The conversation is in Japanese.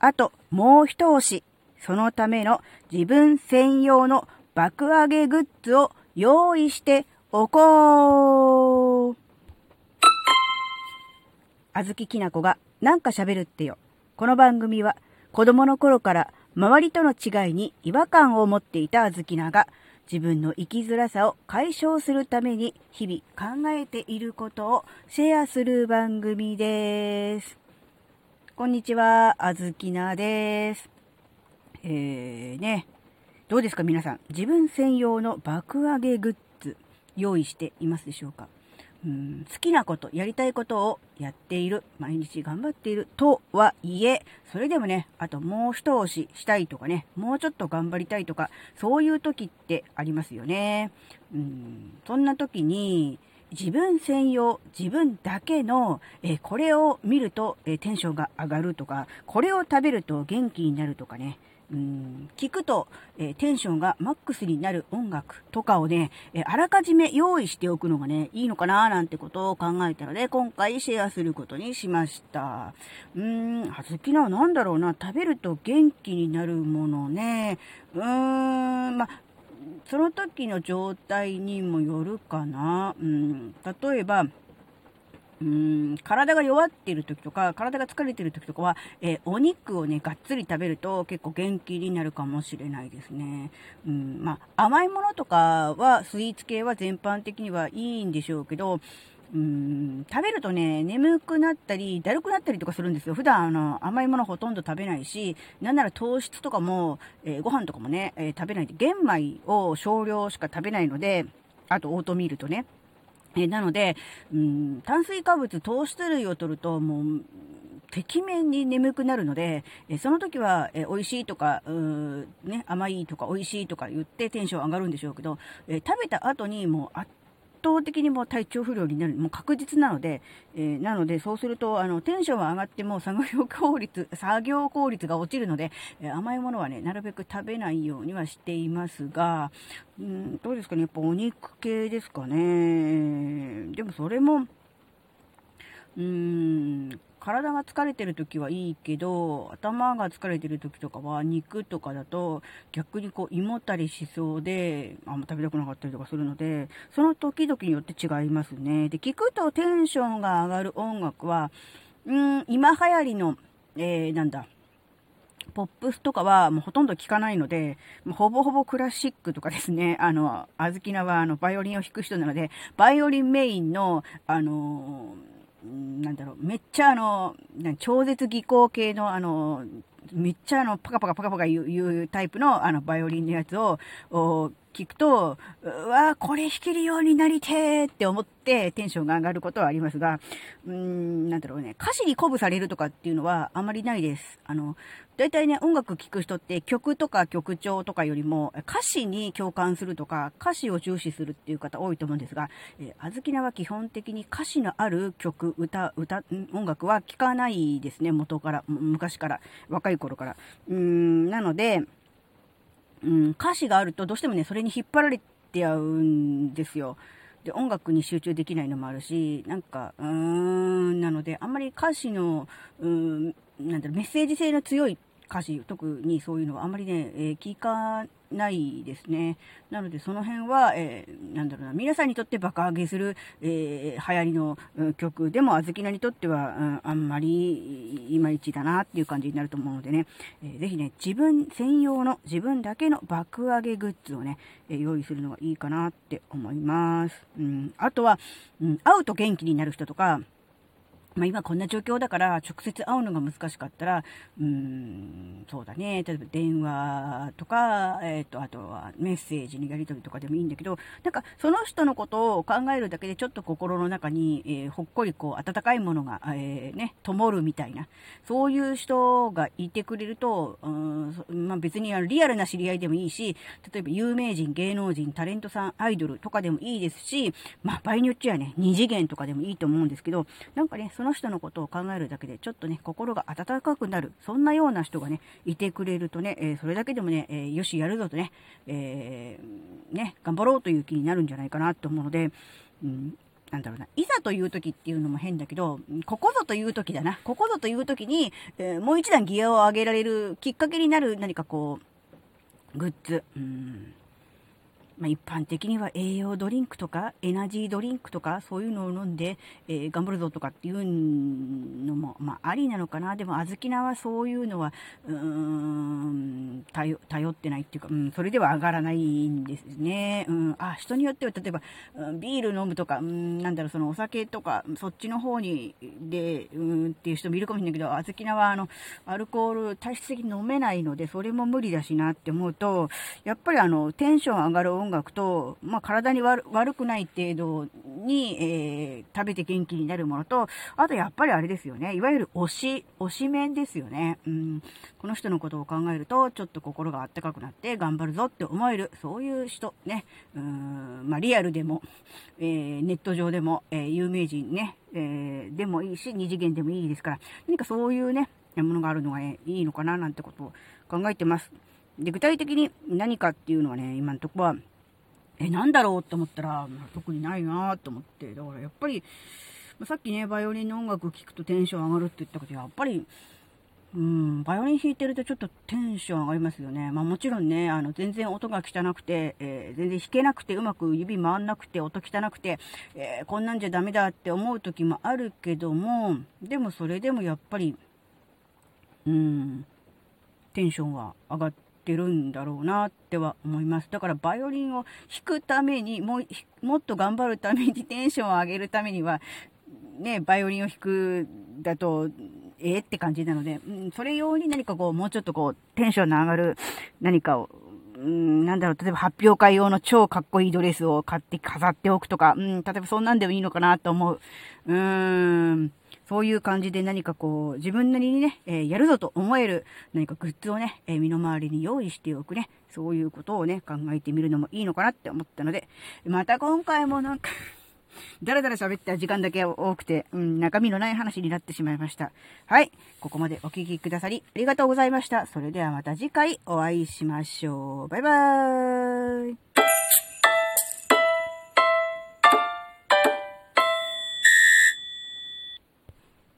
あともう一押し。そのための自分専用の爆上げグッズを用意しておこう。あずききなこがなんか喋るってよ。この番組は子供の頃から周りとの違いに違和感を持っていたあずきなが自分の生きづらさを解消するために日々考えていることをシェアする番組です。こんにちは、あずきなです。えー、ね、どうですか皆さん。自分専用の爆上げグッズ用意していますでしょうか？うん好きなこと、やりたいことをやっている、毎日頑張っているとはいえ、それでもね、あともう一押ししたいとかね、もうちょっと頑張りたいとか、そういう時ってありますよね。うんそんな時に、自分専用、自分だけの、えこれを見ると、えテンションが上がるとか、これを食べると元気になるとかね、うん、聞くと、えー、テンションがマックスになる音楽とかをね、え、あらかじめ用意しておくのがね、いいのかななんてことを考えたので、今回シェアすることにしました。うーん、はずきな、なんだろうな、食べると元気になるものね。うーん、まその時の状態にもよるかな。うん、例えば、うん、体が弱っている時とか、体が疲れている時とかは、えー、お肉をね、がっつり食べると結構元気になるかもしれないですね。うん、まあ、甘いものとかは、スイーツ系は全般的にはいいんでしょうけど、うん、食べるとね、眠くなったり、だるくなったりとかするんですよ。普段あの、甘いものほとんど食べないし、なんなら糖質とかも、えー、ご飯とかもね、えー、食べないで、玄米を少量しか食べないので、あとオートミールとね、えなので、うん、炭水化物、糖質類を取ると、もう、てきめんに眠くなるので、えその時は、え美味しいとか、うね、甘いとか美味しいとか言ってテンション上がるんでしょうけど、え食べた後にもう圧倒的にもう体調不良になる、もう確実なので、えー、なので、そうすると、あの、テンションは上がっても作業効率、作業効率が落ちるので、えー、甘いものはね、なるべく食べないようにはしていますが、うん、どうですかね、やっぱお肉系ですかね。でもそれも、うーん、体が疲れてる時はいいけど、頭が疲れてる時とかは肉とかだと逆にこう胃もたりしそうで、あんま食べたくなかったりとかするので、その時々によって違いますね。で、聞くとテンションが上がる音楽は、うん、今流行りの、えー、なんだ、ポップスとかはもうほとんど聞かないので、ほぼほぼクラシックとかですね、あの、あずきなはあの、バイオリンを弾く人なので、バイオリンメインの、あのーなんだろう、めっちゃあの、超絶技巧系のあの、めっちゃあの、パカパカパカパカ言う言うタイプのあの、バイオリンのやつを、聞くと、うわこれ弾けるようになりてーって思ってテンションが上がることはありますが、うーん、なんだろうね、歌詞に鼓舞されるとかっていうのはあまりないです。あの、大体ね、音楽聴く人って曲とか曲調とかよりも歌詞に共感するとか、歌詞を重視するっていう方多いと思うんですが、えー、あずきなは基本的に歌詞のある曲、歌、歌、音楽は聴かないですね、元から、昔から、若い頃から。うーん、なので、うん、歌詞があるとどうしてもね、それに引っ張られてやうんですよ。で、音楽に集中できないのもあるし、なんか、うーん、なので、あんまり歌詞の、うん、なんだろう、メッセージ性の強い歌詞、特にそういうのはあんまりね、えー、聞かないですね。なのでその辺は、えー、なんだろうな、皆さんにとって爆上げする、えー、流行りの、曲でも、あずきなにとっては、うん、あんまりいまいちだなっていう感じになると思うのでね、えー、ぜひね、自分専用の、自分だけの爆上げグッズをね、えー、用意するのがいいかなって思います。うん、あとは、うん、会うと元気になる人とか、まあ、今こんな状況だから直接会うのが難しかったら、うーん、そうだね、例えば電話とか、えっ、ー、と、あとはメッセージのやり取りとかでもいいんだけど、なんかその人のことを考えるだけでちょっと心の中に、えー、ほっこりこう温かいものが、えー、ね、灯るみたいな、そういう人がいてくれると、うん、まあ、別にあのリアルな知り合いでもいいし、例えば有名人、芸能人、タレントさん、アイドルとかでもいいですし、まあ、場合によっちゃね、二次元とかでもいいと思うんですけど、なんかね、その人のことを考えるだけで、ちょっとね、心が温かくなる、そんなような人がね、いてくれるとね、えー、それだけでもね、えー、よし、やるぞとね、えー、ね、頑張ろうという気になるんじゃないかなと思うので、うんなんだろうな、いざという時っていうのも変だけど、ここぞという時だな。ここぞという時に、えー、もう一段ギアを上げられるきっかけになる何かこう、グッズ。うんまあ、一般的には栄養ドリンクとかエナジードリンクとかそういうのを飲んで、えー、頑張るぞとかっていうのも、まあ、ありなのかな。でも小豆菜はそういうのはうーん頼ってないっていうか、うん、それでは上がらないんですね、うん、あ人によっては例えば、うん、ビール飲むとか、うん、なんだろうそのお酒とかそっちの方にで、うん、っていう人もいるかもしれないけど小豆菜はあのアルコール体質的に飲めないのでそれも無理だしなって思うとやっぱりあのテンション上がる音音楽と、まあ、体に悪くない程度に、えー、食べて元気になるものと、あとやっぱりあれですよね。いわゆる推し、推し面ですよね。うん。この人のことを考えると、ちょっと心があったかくなって頑張るぞって思える、そういう人ね。うん、まあ、リアルでも、えー、ネット上でも、えー、有名人ね、えー、でもいいし、二次元でもいいですから、何かそういうね、ものがあるのが、いいのかななんてことを考えてます。で、具体的に何かっていうのはね、今のところは、え、なんだろうって思ったら、特にないなと思って。だからやっぱり、ま、さっきね、バイオリンの音楽聴くとテンション上がるって言ったけど、やっぱり、うん、バイオリン弾いてるとちょっとテンション上がりますよね。まあもちろんね、あの、全然音が汚くて、えー、全然弾けなくて、うまく指回んなくて、音汚くて、えー、こんなんじゃダメだって思う時もあるけども、でもそれでもやっぱり、うん、テンションは上がって、てるんだろうなっては思います。だからバイオリンを弾くために、も、もっと頑張るために、テンションを上げるためには、ね、バイオリンを弾くだと、ええって感じなので、うん、それ用に何かこう、もうちょっとこう、テンションの上がる何かを、うん、なんだろう、例えば発表会用の超かっこいいドレスを買って飾っておくとか、うん、例えばそんなんでもいいのかなと思う。うーん。そういう感じで何かこう、自分なりにね、えー、やるぞと思える何かグッズをね、えー、身の回りに用意しておくね、そういうことをね、考えてみるのもいいのかなって思ったので、また今回もなんかだらだら喋った時間だけ多くて、うん、中身のない話になってしまいました。はい。ここまでお聴きくださり、ありがとうございました。それではまた次回お会いしましょう。バイバーイ。